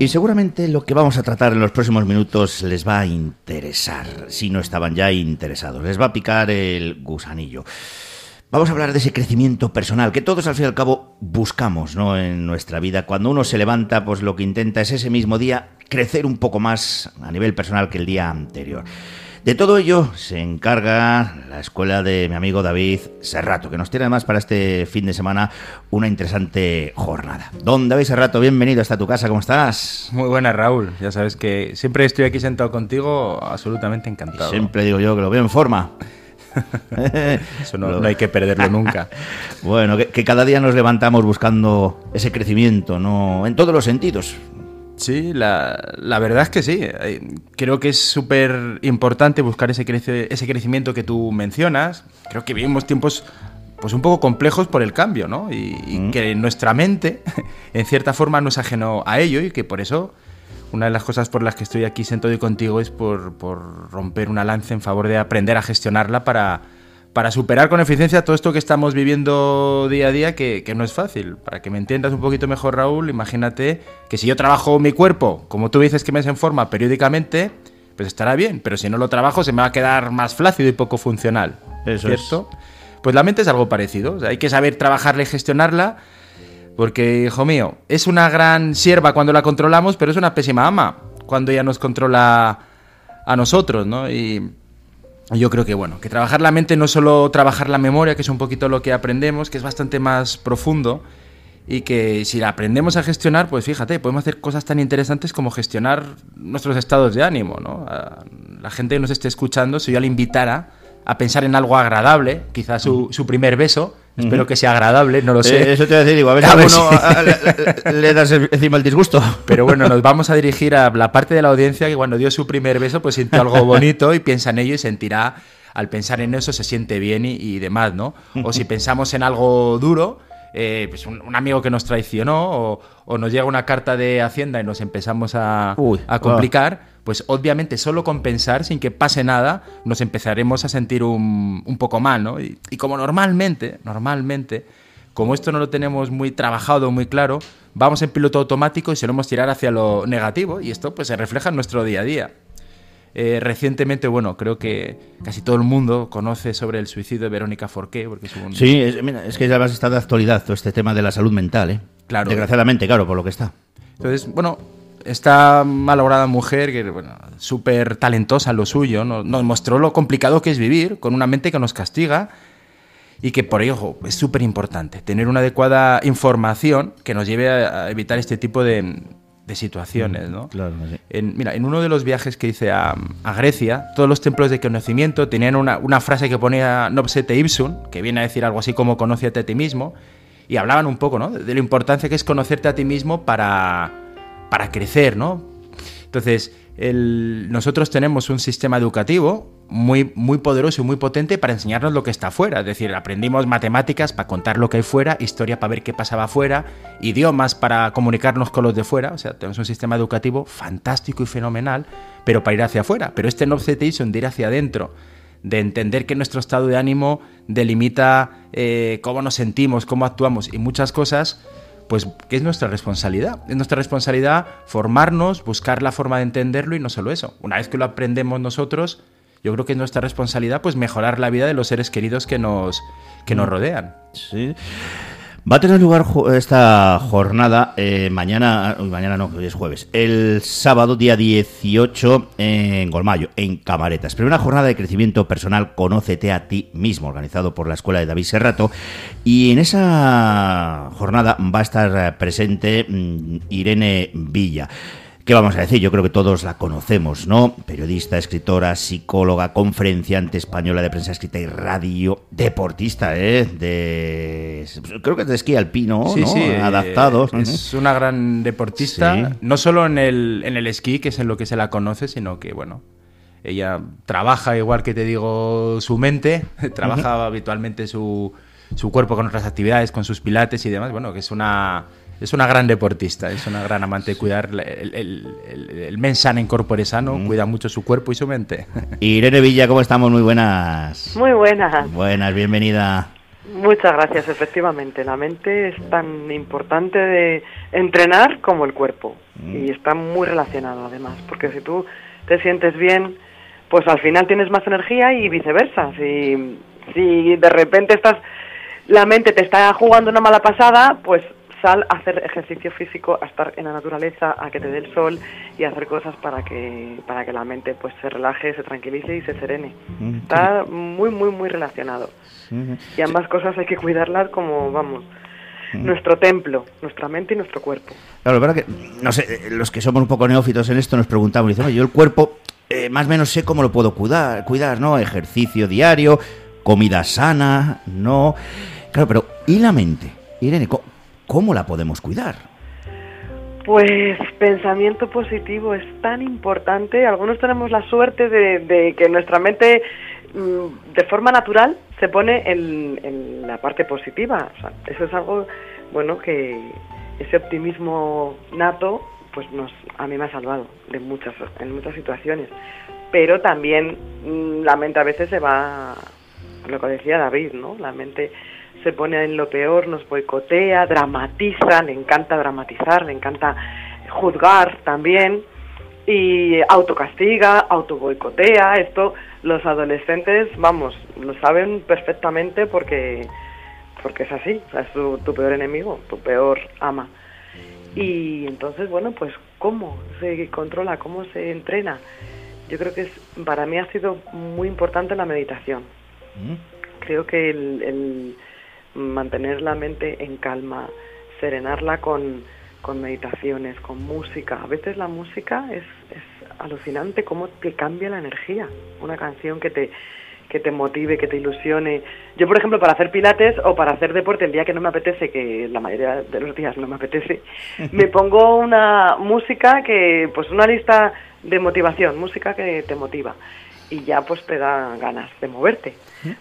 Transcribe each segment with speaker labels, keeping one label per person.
Speaker 1: Y seguramente lo que vamos a tratar en los próximos minutos les va a interesar, si no estaban ya interesados. Les va a picar el gusanillo. Vamos a hablar de ese crecimiento personal que todos al fin y al cabo buscamos ¿no? en nuestra vida. Cuando uno se levanta, pues lo que intenta es ese mismo día crecer un poco más a nivel personal que el día anterior. De todo ello se encarga la escuela de mi amigo David Serrato, que nos tiene además para este fin de semana una interesante jornada. Don David Serrato, bienvenido hasta tu casa, ¿cómo estás?
Speaker 2: Muy buena, Raúl. Ya sabes que siempre estoy aquí sentado contigo, absolutamente encantado.
Speaker 1: Siempre digo yo que lo veo en forma.
Speaker 2: Eso no, hay que perderlo nunca.
Speaker 1: bueno, que, que, cada día nos levantamos buscando ese crecimiento, ¿no? En todos los sentidos.
Speaker 2: Sí, la, verdad es que sí. Creo que es súper importante buscar ese, ese crecimiento que tú mencionas. Creo que vivimos tiempos pues un poco complejos por el cambio, ¿no? Y, mm. que nuestra mente, en cierta forma, no es ajeno a ello y que por eso una de las cosas por las que estoy aquí sentado y contigo es por, por romper una lanza en favor de aprender a gestionarla para para superar con eficiencia todo esto que estamos viviendo día a día, que, no es fácil. Para que me entiendas un poquito mejor, Raúl, imagínate que si yo trabajo mi cuerpo, como tú dices que me es en forma periódicamente, pues estará bien, pero si no lo trabajo se me va a quedar más flácido y poco funcional. Eso ¿Cierto? Pues la mente es algo parecido. hay que saber trabajarla y gestionarla. Porque, hijo mío, es una gran sierva cuando la controlamos, pero es una pésima ama cuando ella nos controla a nosotros, ¿no? Y yo creo que bueno, que trabajar la mente no es solo trabajar la memoria, que es un poquito lo que aprendemos, que es bastante más profundo y que si la aprendemos a gestionar, pues fíjate, podemos hacer cosas tan interesantes como gestionar nuestros estados de ánimo, ¿no? la gente que nos esté escuchando, si yo le invitara a pensar en algo agradable, quizás su, su primer beso, Espero que sea agradable, no lo sé.
Speaker 1: Eh, eso te voy a decir, digo, a ver, si le, das encima el disgusto.
Speaker 2: Pero bueno, nos vamos a dirigir a la parte de la audiencia que cuando dio su primer beso, pues sintió algo bonito y piensa en ello y sentirá, al pensar en eso, se siente bien y, demás, ¿no? O si pensamos en algo duro, eh, pues un, amigo que nos traicionó o, nos llega una carta de Hacienda y nos empezamos a, a complicar pues obviamente solo con pensar, sin que pase nada, nos empezaremos a sentir un, poco mal, ¿no? Y, como normalmente, normalmente, como esto no lo tenemos muy trabajado, muy claro, vamos en piloto automático y solemos tirar hacia lo negativo y esto pues se refleja en nuestro día a día. Eh, recientemente, bueno, creo que casi todo el mundo conoce sobre el suicidio de Verónica Forqué. Porque es un...
Speaker 1: Sí, es, es que ya está de actualidad todo este tema de la salud mental, ¿eh? Claro. Desgraciadamente, claro, por lo que está.
Speaker 2: Entonces, bueno, esta malograda mujer, que bueno, súper talentosa en lo suyo, nos, mostró lo complicado que es vivir con una mente que nos castiga y que por ello es súper importante tener una adecuada información que nos lleve a, evitar este tipo de, situaciones. ¿no?
Speaker 1: Claro,
Speaker 2: en, mira, en uno de los viajes que hice a, Grecia, todos los templos de conocimiento tenían una, frase que ponía Nobsete Ipsum, que viene a decir algo así como conócete a ti mismo, y hablaban un poco ¿no? de la importancia que es conocerte a ti mismo para para crecer, ¿no? Entonces, nosotros tenemos un sistema educativo muy, muy poderoso y muy potente para enseñarnos lo que está afuera. Es decir, aprendimos matemáticas para contar lo que hay fuera, historia para ver qué pasaba afuera, idiomas para comunicarnos con los de fuera. O sea, tenemos un sistema educativo fantástico y fenomenal, pero para ir hacia afuera. Pero este obsession de ir hacia adentro, de entender que nuestro estado de ánimo delimita eh, cómo nos sentimos, cómo actuamos y muchas cosas, pues que es nuestra responsabilidad. Es nuestra responsabilidad formarnos, buscar la forma de entenderlo y no solo eso. Una vez que lo aprendemos nosotros, yo creo que es nuestra responsabilidad pues mejorar la vida de los seres queridos que nos, que nos mm. rodean.
Speaker 1: Sí. Va a tener lugar esta jornada eh, mañana, mañana no, hoy es jueves, el sábado día 18 en Golmayo, en Camaretas. Primera jornada de crecimiento personal, conócete a ti mismo, organizado por la Escuela de David Serrato. Y en esa jornada va a estar presente mm, Irene Villa. ¿Qué vamos a decir? Yo creo que todos la conocemos, ¿no? Periodista, escritora, psicóloga, conferenciante española de prensa escrita y radio, deportista, ¿eh? De, creo que es de esquí alpino, sí, ¿no? Sí,
Speaker 2: Adaptados. es una gran deportista, no solo en el, en el esquí, que es en lo que se la conoce, sino que, bueno, ella trabaja igual que te digo su mente, trabaja habitualmente su, su cuerpo con otras actividades, con sus pilates y demás, bueno, que es una es una gran deportista, es una gran amante de cuidar el, el, el, men sano en corpore sano, mm. cuida mucho su cuerpo y su mente.
Speaker 1: Irene Villa, ¿cómo estamos? Muy buenas.
Speaker 3: Muy buenas.
Speaker 1: Buenas, bienvenida.
Speaker 3: Muchas gracias, efectivamente. La mente es tan importante de entrenar como el cuerpo mm. y está muy relacionado además, porque si tú te sientes bien, pues al final tienes más energía y viceversa. Si, si de repente estás, la mente te está jugando una mala pasada, pues sal a hacer ejercicio físico, a estar en la naturaleza, a que te dé el sol y a hacer cosas para que, para que la mente pues se relaje, se tranquilice y se serene. Está muy, muy, muy relacionado. Y ambas cosas hay que cuidarlas como, vamos, nuestro templo, nuestra mente y nuestro cuerpo.
Speaker 1: Claro, verdad que, no sé, eh, los que somos un poco neófitos en esto nos preguntamos, dicen, yo el cuerpo eh, más o menos sé cómo lo puedo cuidar, cuidar, ¿no? Ejercicio diario, comida sana, ¿no? Claro, pero ¿y la mente? Irene, ¿cómo la podemos cuidar?
Speaker 3: Pues pensamiento positivo es tan importante. Algunos tenemos la suerte de, que nuestra mente mm, de forma natural se pone en, la parte positiva. eso es algo, bueno, que ese optimismo nato, pues nos, a mí me ha salvado de muchas, en muchas situaciones. Pero también mm, la mente a veces se va, lo que decía David, ¿no? La mente se pone en lo peor, nos boicotea, dramatiza, le encanta dramatizar, le encanta juzgar también y autocastiga, autoboicotea. Esto los adolescentes, vamos, lo saben perfectamente porque porque es así, es tu, tu peor enemigo, tu peor ama. Y entonces, bueno, pues ¿cómo se controla? ¿Cómo se entrena? Yo creo que es, para mí ha sido muy importante la meditación. Mm. Creo que el mantener la mente en calma, serenarla con, con meditaciones, con música. A veces la música es, es alucinante cómo te cambia la energía. Una canción que te, que te motive, que te ilusione. Yo, por ejemplo, para hacer pilates o para hacer deporte el día que no me apetece, que la mayoría de los días no me apetece, me pongo una música que, pues una lista de motivación, música que te motiva y ya pues te da ganas de moverte.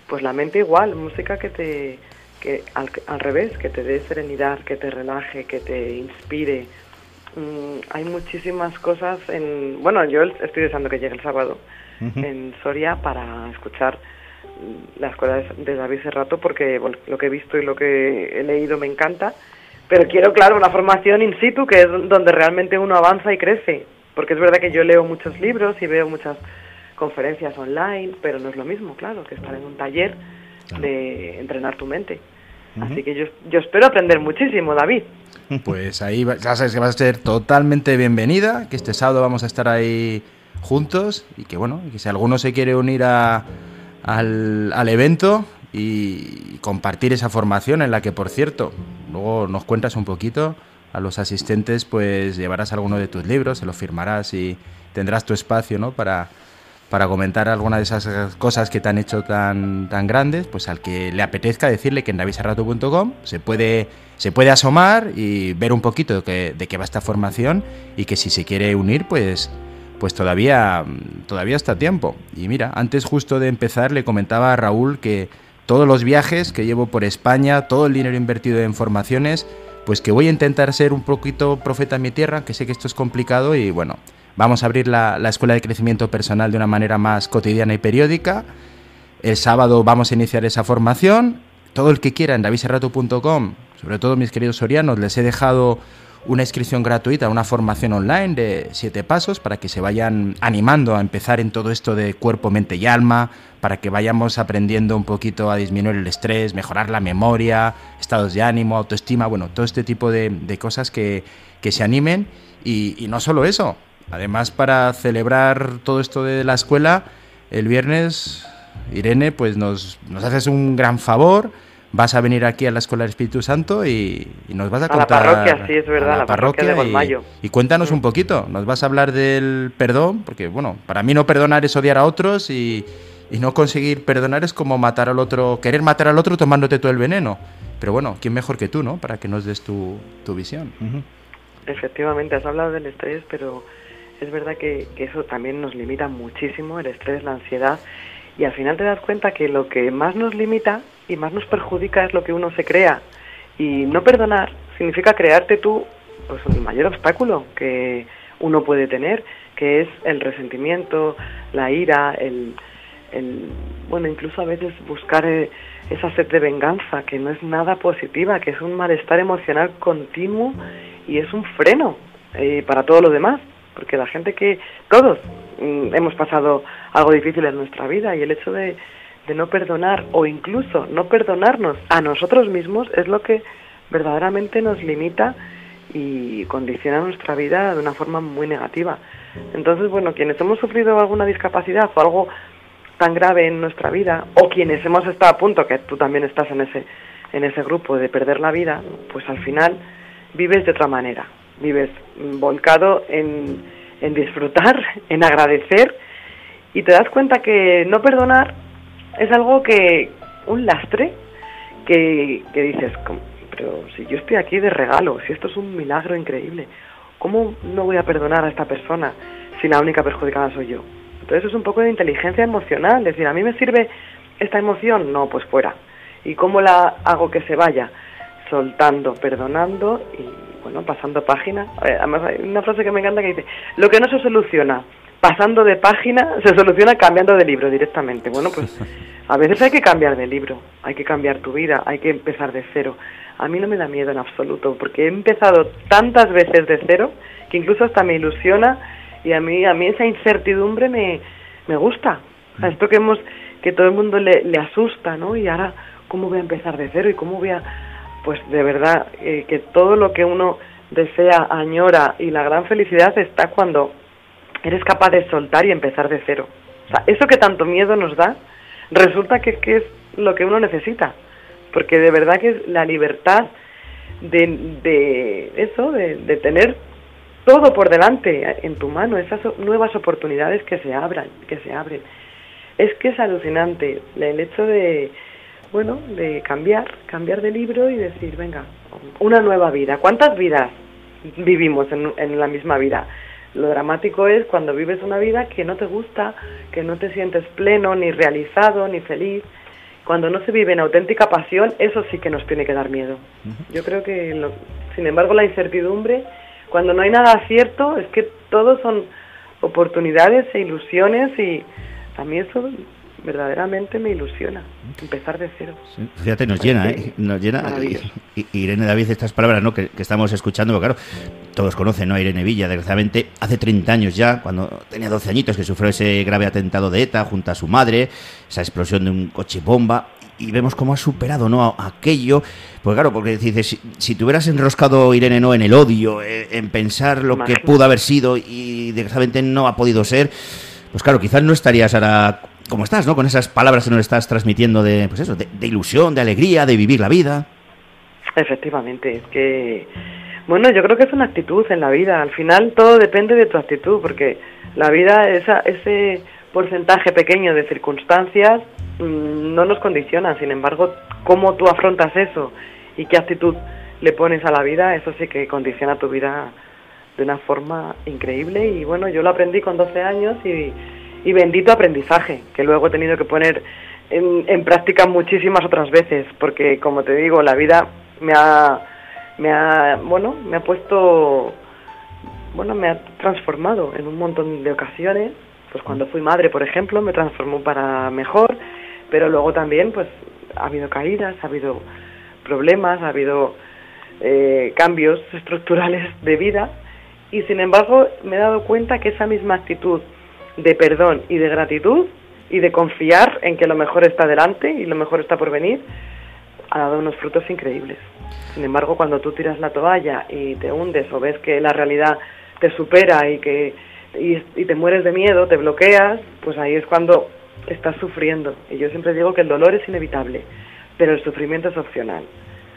Speaker 3: Pues la mente igual, música que te que al, al, revés, que te dé serenidad, que te relaje, que te inspire. Mm, hay muchísimas cosas en... Bueno, yo estoy deseando que llegue el sábado en Soria para escuchar mm, la escuela de, David Serrato porque lo que he visto y lo que he leído me encanta. Pero quiero, claro, una formación in situ que es donde realmente uno avanza y crece. Porque es verdad que yo leo muchos libros y veo muchas conferencias online, pero no es lo mismo, claro, que estar en un taller de entrenar tu mente. Así que yo, yo espero aprender muchísimo, David.
Speaker 2: Pues ahí ya sabes que vas a ser totalmente bienvenida, que este sábado vamos a estar ahí juntos y que bueno, que si alguno se quiere unir a, al, al evento y compartir esa formación en la que, por cierto, luego nos cuentas un poquito a los asistentes, pues llevarás alguno de tus libros, se lo firmarás y tendrás tu espacio, ¿no? Para, para comentar alguna de esas cosas que te han hecho tan, tan grandes, pues al que le apetezca decirle que en davisarrato.com se puede, se puede asomar y ver un poquito de, de qué va esta formación y que si se quiere unir, pues, pues todavía, todavía está a tiempo. Y mira, antes justo de empezar le comentaba a Raúl que todos los viajes que llevo por España, todo el dinero invertido en formaciones, pues que voy a intentar ser un poquito profeta en mi tierra, que sé que esto es complicado y bueno, Vamos a abrir la, escuela de crecimiento personal de una manera más cotidiana y periódica. El sábado vamos a iniciar esa formación. Todo el que quiera en daviserrato.com, sobre todo mis queridos sorianos, les he dejado una inscripción gratuita, una formación online de siete pasos para que se vayan animando a empezar en todo esto de cuerpo, mente y alma, para que vayamos aprendiendo un poquito a disminuir el estrés, mejorar la memoria, estados de ánimo, autoestima, bueno, todo este tipo de, cosas que, se animen. y no solo eso, Además, para celebrar todo esto de la escuela, el viernes, Irene, pues nos, nos haces un gran favor. Vas a venir aquí a la Escuela del Espíritu Santo y, nos vas a, contar...
Speaker 3: A la parroquia, sí, es verdad, la, parroquia, de
Speaker 2: Y, cuéntanos un poquito, nos vas a hablar del perdón, porque, bueno, para mí no perdonar es odiar a otros y, no conseguir perdonar es como matar al otro, querer matar al otro tomándote todo el veneno. Pero bueno, ¿quién mejor que tú, no? Para que nos des tu, tu visión.
Speaker 3: Efectivamente, has hablado del estrés, pero es verdad que, eso también nos limita muchísimo, el estrés, la ansiedad, y al final te das cuenta que lo que más nos limita y más nos perjudica es lo que uno se crea. Y no perdonar significa crearte tú pues, el mayor obstáculo que uno puede tener, que es el resentimiento, la ira, el, el bueno, incluso a veces buscar eh, esa sed de venganza, que no es nada positiva, que es un malestar emocional continuo y es un freno eh, para todo lo demás, porque la gente que todos mm, hemos pasado algo difícil en nuestra vida y el hecho de, de no perdonar o incluso no perdonarnos a nosotros mismos es lo que verdaderamente nos limita y condiciona nuestra vida de una forma muy negativa. Entonces, bueno, quienes hemos sufrido alguna discapacidad o algo tan grave en nuestra vida, o quienes hemos estado a punto, que tú también estás en ese, en ese grupo de perder la vida, pues al final vives de otra manera, vives volcado en, en disfrutar, en agradecer, y te das cuenta que no perdonar es algo que, un lastre, que, que dices, pero si yo estoy aquí de regalo, si esto es un milagro increíble, ¿cómo no voy a perdonar a esta persona si la única perjudicada soy yo? Entonces es un poco de inteligencia emocional, decir, ¿a mí me sirve esta emoción? No, pues fuera. ¿Y cómo la hago que se vaya? Soltando, perdonando y, bueno, pasando página. Además hay una frase que me encanta que dice, lo que no se soluciona pasando de página se soluciona cambiando de libro directamente. Bueno, pues a veces hay que cambiar de libro, hay que cambiar tu vida, hay que empezar de cero a mí no me da miedo en absoluto, porque he empezado tantas veces de cero que incluso hasta me ilusiona y a mí a mí esa incertidumbre me, me gusta. O sea, esto que hemos que todo el mundo le, le asusta, ¿no? Y ahora cómo voy a empezar de cero y cómo voy a pues de verdad eh, que todo lo que uno desea, añora y la gran felicidad está cuando eres capaz de soltar y empezar de cero. O sea, eso que tanto miedo nos da, resulta que, es lo que uno necesita porque de verdad que es la libertad de, de eso, de, de, tener todo por delante en tu mano, esas nuevas oportunidades que se abran, que se abren. Es que es alucinante el hecho de, bueno, de cambiar, cambiar de libro y decir, venga, una nueva vida. ¿Cuántas vidas vivimos en, en la misma vida? Lo dramático es cuando vives una vida que no te gusta, que no te sientes pleno, ni realizado, ni feliz, cuando no se vive en auténtica pasión, eso sí que nos tiene que dar miedo. Yo creo que, sin embargo, la incertidumbre, cuando no hay nada cierto, es que todos son oportunidades e ilusiones y a mí eso verdaderamente me ilusiona, empezar de cero.
Speaker 1: fíjate, nos llena, ¿eh? Nos llena. Irene David, estas palabras ¿no? que, estamos escuchando, claro, todos conocen ¿no? a Irene Villa, desgraciadamente, hace 30 años ya, cuando tenía 12 añitos, que sufrió ese grave atentado de ETA junto a su madre, esa explosión de un coche bomba, y vemos cómo ha superado ¿no? aquello. Pues claro, porque dices, si, si te hubieras enroscado, Irene, ¿no? en el odio, eh, en pensar lo que pudo haber sido y desgraciadamente no ha podido ser, pues claro, quizás no estarías ahora como estás, ¿no? Con esas palabras que nos estás transmitiendo de, pues eso, de, ilusión, de alegría, de vivir la vida.
Speaker 3: Efectivamente, es que, bueno, yo creo que es una actitud en la vida. Al final todo depende de tu actitud, porque la vida, esa, ese porcentaje pequeño de circunstancias mmm, no nos condiciona. Sin embargo, cómo tú afrontas eso y qué actitud le pones a la vida, eso sí que condiciona tu vida de una forma increíble. Y bueno, yo lo aprendí con 12 años y y bendito aprendizaje que luego he tenido que poner en, en, práctica muchísimas otras veces porque como te digo la vida me ha me ha bueno me ha puesto bueno me ha transformado en un montón de ocasiones. Pues cuando fui madre por ejemplo me transformó para mejor pero luego también pues ha habido caídas ha habido problemas ha habido eh, cambios estructurales de vida y sin embargo me he dado cuenta que esa misma actitud de perdón y de gratitud y de confiar en que lo mejor está delante y lo mejor está por venir, ha dado unos frutos increíbles. Sin embargo, cuando tú tiras la toalla y te hundes o ves que la realidad te supera y que y, y te mueres de miedo, te bloqueas, pues ahí es cuando estás sufriendo. Y yo siempre digo que el dolor es inevitable, pero el sufrimiento es opcional.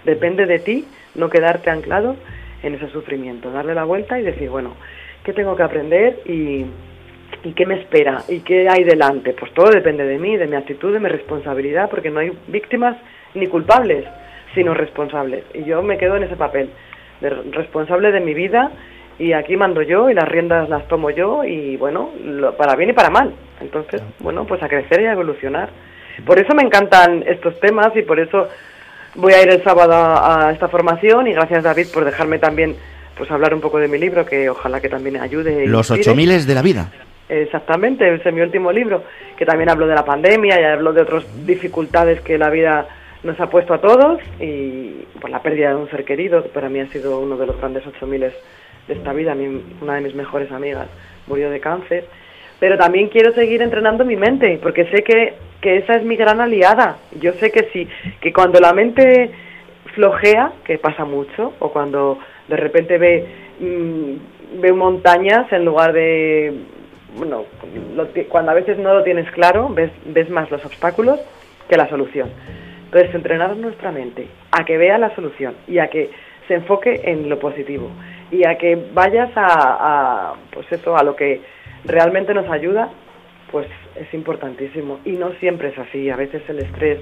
Speaker 3: Depende de ti no quedarte anclado en ese sufrimiento, darle la vuelta y decir, bueno, ¿qué tengo que aprender? Y, ¿Y qué me espera? ¿Y qué hay delante? Pues todo depende de mí, de mi actitud, de mi responsabilidad, porque no hay víctimas ni culpables, sino responsables. Y yo me quedo en ese papel, de responsable de mi vida, y aquí mando yo, y las riendas las tomo yo, y bueno, lo, para bien y para mal. Entonces, bueno, pues a crecer y a evolucionar. Por eso me encantan estos temas, y por eso voy a ir el sábado a, a esta formación, y gracias David por dejarme también pues hablar un poco de mi libro, que ojalá que también ayude.
Speaker 1: Los ocho miles de la vida.
Speaker 3: Exactamente, ese es mi último libro, que también hablo de la pandemia y hablo de otras dificultades que la vida nos ha puesto a todos y por la pérdida de un ser querido, que para mí ha sido uno de los grandes 8000 de esta vida, una de mis mejores amigas murió de cáncer, pero también quiero seguir entrenando mi mente, porque sé que, que esa es mi gran aliada. Yo sé que sí, que cuando la mente flojea, que pasa mucho, o cuando de repente ve, mm, ve montañas en lugar de, bueno, cuando a veces no lo tienes claro, ves, ves más los obstáculos que la solución. Entonces, entrenar nuestra mente a que vea la solución y a que se enfoque en lo positivo y a que vayas a, pues eso, a lo que realmente nos ayuda, pues es importantísimo. Y no siempre es así. A veces el estrés,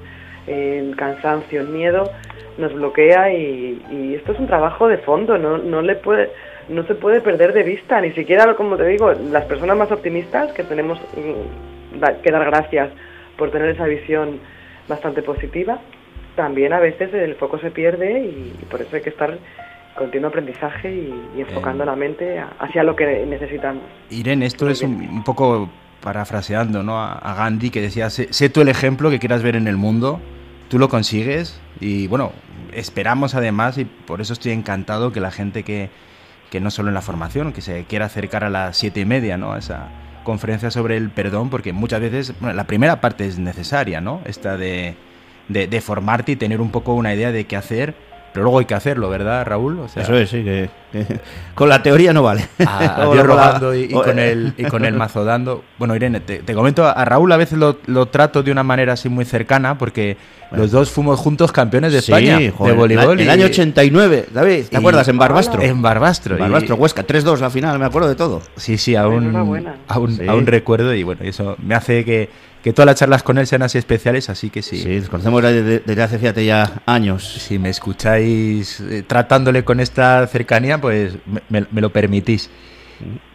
Speaker 3: el cansancio, el miedo nos bloquea y, esto es un trabajo de fondo. No, no le puede no se puede perder de vista, ni siquiera, como te digo, las personas más optimistas, que tenemos mm, que dar gracias por tener esa visión bastante positiva, también a veces el foco se pierde y, por eso hay que estar continuo aprendizaje y, enfocando la mente hacia lo que necesitamos.
Speaker 2: Irene, esto es un, poco parafraseando ¿no? a, Gandhi que decía, sé, tú el ejemplo que quieras ver en el mundo, tú lo consigues y bueno, esperamos además y por eso estoy encantado que la gente que, que no solo en la formación, que se quiera acercar a las siete y media, ¿no? A esa, conferencia sobre el perdón, porque muchas veces, la primera parte es necesaria, ¿no? Esta de, de, formarte y tener un poco una idea de qué hacer, pero luego hay que hacerlo, ¿verdad, Raúl?
Speaker 1: Eso es, sí, que, con la teoría no vale.
Speaker 2: A, Dios robando y, con el, y con el mazo dando. Bueno, Irene, te, comento, a Raúl a veces lo, lo, trato de una manera así muy cercana, porque los dos fuimos juntos campeones de España de voleibol.
Speaker 1: el año 89, David, ¿te acuerdas? En Barbastro.
Speaker 2: En Barbastro.
Speaker 1: En Barbastro, Huesca, 3-2 la final, me acuerdo de todo.
Speaker 2: Sí, sí, aún, aún, aún recuerdo y bueno, eso me hace que que todas las charlas con él sean así especiales, así que sí.
Speaker 1: Sí, nos conocemos desde, hace, fíjate, ya años.
Speaker 2: Si me escucháis eh, tratándole con esta cercanía, pues me, lo permitís.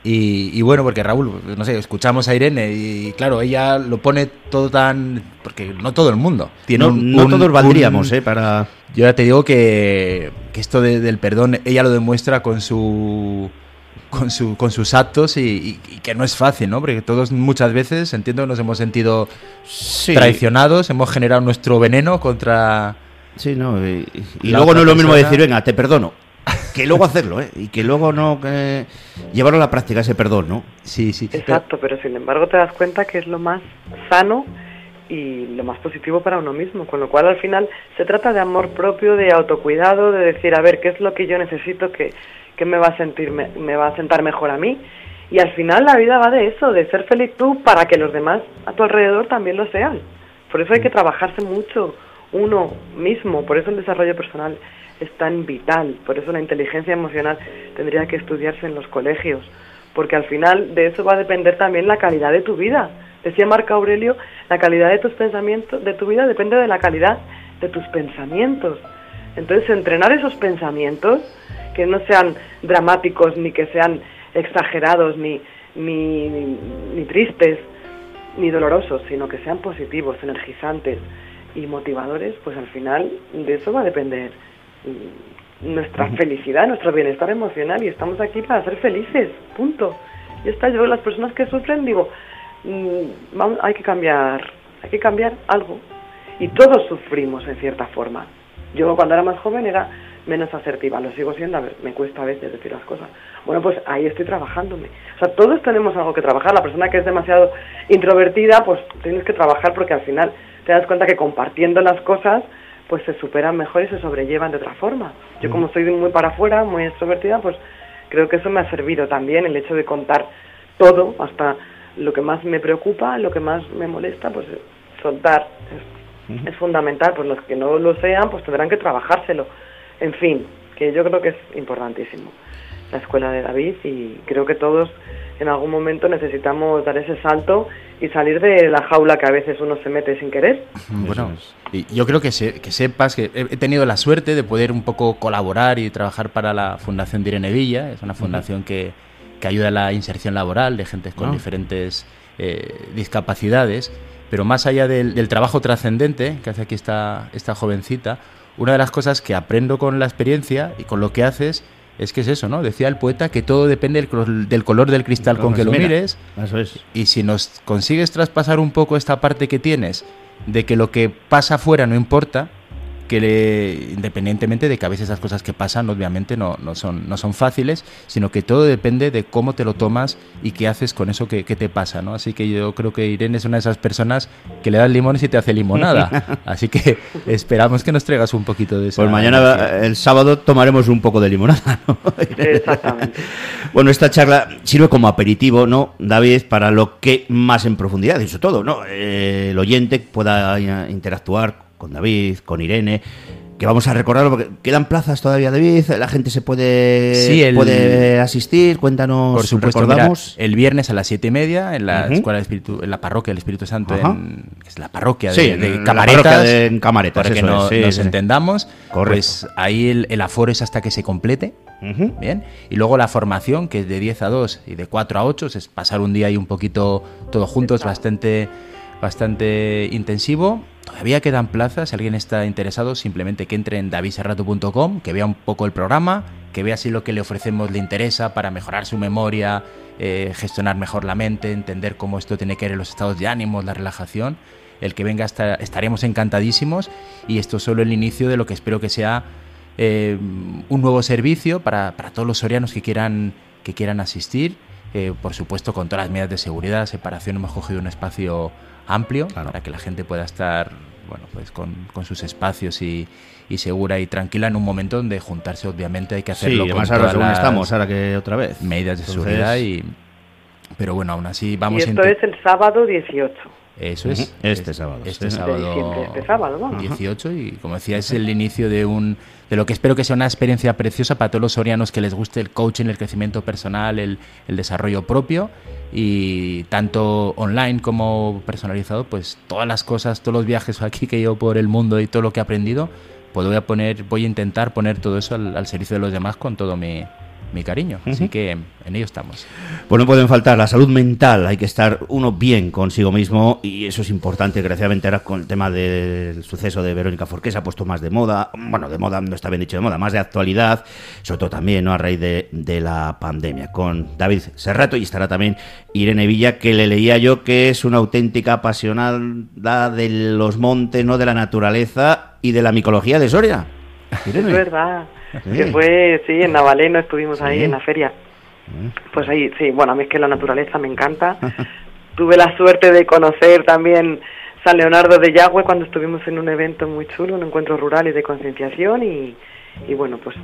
Speaker 2: Y, bueno, porque Raúl, no sé, escuchamos a Irene y claro, ella lo pone todo tan... Porque no todo el mundo
Speaker 1: tiene no, todos valdríamos, ¿eh? Para...
Speaker 2: Yo ya te digo que, que esto del perdón, ella lo demuestra con su con, su, con sus actos y, que no es fácil, ¿no? Porque todos muchas veces, entiendo, nos hemos sentido traicionados, hemos generado nuestro veneno contra...
Speaker 1: Sí, no, y, luego no es lo mismo decir, venga, te perdono, que luego hacerlo, ¿eh? Y que luego no llevarlo a la práctica ese perdón, ¿no?
Speaker 3: Sí, sí. Exacto, pero sin embargo te das cuenta que es lo más sano y lo más positivo para uno mismo, con lo cual al final se trata de amor propio, de autocuidado, de decir, a ver, ¿qué es lo que yo necesito que que me va a sentir me, va a sentar mejor a mí y al final la vida va de eso de ser feliz tú para que los demás a tu alrededor también lo sean por eso hay que trabajarse mucho uno mismo. Por eso el desarrollo personal es tan vital. Por eso la inteligencia emocional tendría que estudiarse en los colegios. Porque al final de eso va a depender también la calidad de tu vida. Decía Marco Aurelio la calidad de tus pensamientos de tu vida depende de la calidad de tus pensamientos. Entonces entrenar esos pensamientos que no sean dramáticos ni que sean exagerados ni, ni, ni, tristes ni dolorosos, sino que sean positivos, energizantes y motivadores, pues al final de eso va a depender nuestra felicidad, nuestro bienestar emocional y estamos aquí para ser felices, punto. Y está, yo las personas que sufren digo, mm, vamos, hay que cambiar, hay que cambiar algo. Y todos sufrimos en cierta forma. Yo cuando era más joven era menos asertiva, lo sigo siendo, me cuesta a veces decir las cosas. Bueno, pues ahí estoy trabajándome. O sea, todos tenemos algo que trabajar. La persona que es demasiado introvertida, pues tienes que trabajar porque al final te das cuenta que compartiendo las cosas, pues se superan mejor y se sobrellevan de otra forma. Yo como soy muy para afuera, muy extrovertida, pues creo que eso me ha servido también, el hecho de contar todo, hasta lo que más me preocupa, lo que más me molesta, pues soltar. Es, es fundamental, pues los que no lo sean, pues tendrán que trabajárselo en fin, que yo creo que es importantísimo la escuela de David y creo que todos en algún momento necesitamos dar ese salto y salir de la jaula que a veces uno se mete sin querer.
Speaker 2: Bueno, y yo creo que, que sepas que he tenido la suerte de poder un poco colaborar y trabajar para la Fundación de Irene Villa, es una fundación que, que, ayuda a la inserción laboral de gente con ah. diferentes eh, discapacidades, pero más allá del, del trabajo trascendente que hace aquí esta, esta jovencita, una de las cosas que aprendo con la experiencia y con lo que haces es que es eso, ¿no? Decía el poeta que todo depende del, color del cristal con que lo mires.
Speaker 1: Eso es.
Speaker 2: Y si nos consigues traspasar un poco esta parte que tienes de que lo que pasa afuera no importa que le, independientemente de que a veces esas cosas que pasan obviamente no, no, son, no son fáciles, sino que todo depende de cómo te lo tomas y qué haces con eso que, te pasa, ¿no? Así que yo creo que Irene es una de esas personas que le das limones y te hace limonada. Así que esperamos que nos traigas un poquito de eso.
Speaker 1: Pues mañana, el sábado, tomaremos un poco de limonada, ¿no?
Speaker 3: Exactamente.
Speaker 1: bueno, esta charla sirve como aperitivo, ¿no, David? Para lo que más en profundidad, eso todo, ¿no? Eh, el oyente pueda interactuar con David, con Irene, que vamos a recordarlo porque quedan plazas todavía, David, la gente se puede, puede asistir, cuéntanos,
Speaker 2: por supuesto, recordamos. el viernes a las siete y media en la Escuela del Espíritu, en la parroquia del Espíritu Santo, en, es la parroquia de, de Camaretas,
Speaker 1: Camaretas,
Speaker 2: para que nos entendamos, pues ahí el, aforo es hasta que se complete, Bien. Y luego la formación, que es de 10 a 2 y de 4 a 8, es pasar un día ahí un poquito todos juntos, bastante, bastante intensivo. Todavía quedan plazas, si alguien está interesado, simplemente que entre en daviserrato.com, que vea un poco el programa, que vea si lo que le ofrecemos le interesa para mejorar su memoria, eh, gestionar mejor la mente, entender cómo esto tiene que ver en los estados de ánimo, la relajación. El que venga estaremos encantadísimos y esto es solo el inicio de lo que espero que sea eh, un nuevo servicio para, todos los sorianos que quieran, que quieran asistir. Eh, por supuesto, con todas las medidas de seguridad, separación, hemos cogido un espacio amplio para que la gente pueda estar bueno, pues con, sus espacios y, segura y tranquila en un momento donde juntarse, obviamente, hay que hacerlo
Speaker 1: sí, con ahora según estamos, ahora que otra vez.
Speaker 2: Medidas de seguridad y... Pero bueno, aún así vamos
Speaker 3: y esto es el sábado 18.
Speaker 2: Eso es.
Speaker 1: Este sábado.
Speaker 2: Este sábado,
Speaker 3: este sábado
Speaker 2: 18 y como decía es el inicio de un de lo que espero que sea una experiencia preciosa para todos los sorianos que les guste el coaching, el crecimiento personal, el, el desarrollo propio y tanto online como personalizado, pues todas las cosas, todos los viajes aquí que llevo por el mundo y todo lo que he aprendido, pues voy a poner, voy a intentar poner todo eso al servicio de los demás con todo mi, mi cariño. Así que en ello estamos.
Speaker 1: Pues no pueden faltar la salud mental, hay que estar uno bien consigo mismo y eso es importante. Desgraciadamente ahora con el tema del suceso de Verónica Forqué se ha puesto más de moda, bueno, de moda no está bien dicho de moda, más de actualidad, sobre todo también ¿no? a raíz de, de la pandemia. Con David Serrato y estará también Irene Villa, que le leía yo que es una auténtica apasionada de los montes, no de la naturaleza y de la micología de Soria.
Speaker 3: Es verdad. Que fue, sí, en Navaleno estuvimos ahí en la feria. Pues ahí, sí, bueno, a mí es que la naturaleza me encanta. Tuve la suerte de conocer también San Leonardo de Yagüe cuando estuvimos en un evento muy chulo, un encuentro rural y de concienciación y, y bueno, pues,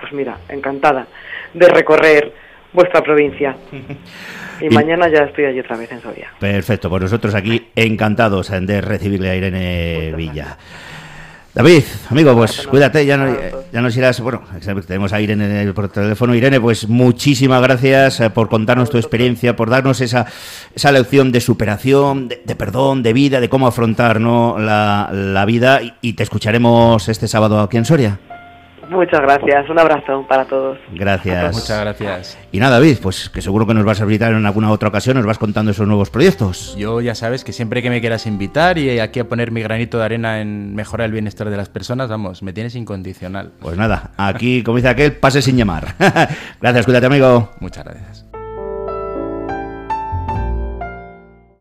Speaker 3: pues mira, encantada de recorrer vuestra provincia. Y, mañana ya estoy allí otra vez en Soria.
Speaker 1: Perfecto, pues nosotros aquí encantados de recibirle a Irene Villa. David, amigo, pues cuídate, ya, no, ya nos irás. Bueno, tenemos a Irene por teléfono. Irene, pues muchísimas gracias eh, por contarnos tu experiencia, por darnos esa, esa lección de superación, de, perdón, de vida, de cómo afrontar ¿no? la, la vida. y te escucharemos este sábado aquí en Soria.
Speaker 3: Muchas gracias, un abrazo para todos.
Speaker 1: Gracias.
Speaker 2: Muchas gracias.
Speaker 1: Y nada, David, pues que seguro que nos vas a invitar en alguna otra ocasión, nos vas contando esos nuevos proyectos.
Speaker 2: Yo ya sabes que siempre que me quieras invitar y aquí a poner mi granito de arena en mejorar el bienestar de las personas, vamos, me tienes incondicional.
Speaker 1: Pues nada, aquí, como dice aquel, pase sin llamar. gracias, cuídate, amigo.
Speaker 2: Muchas gracias.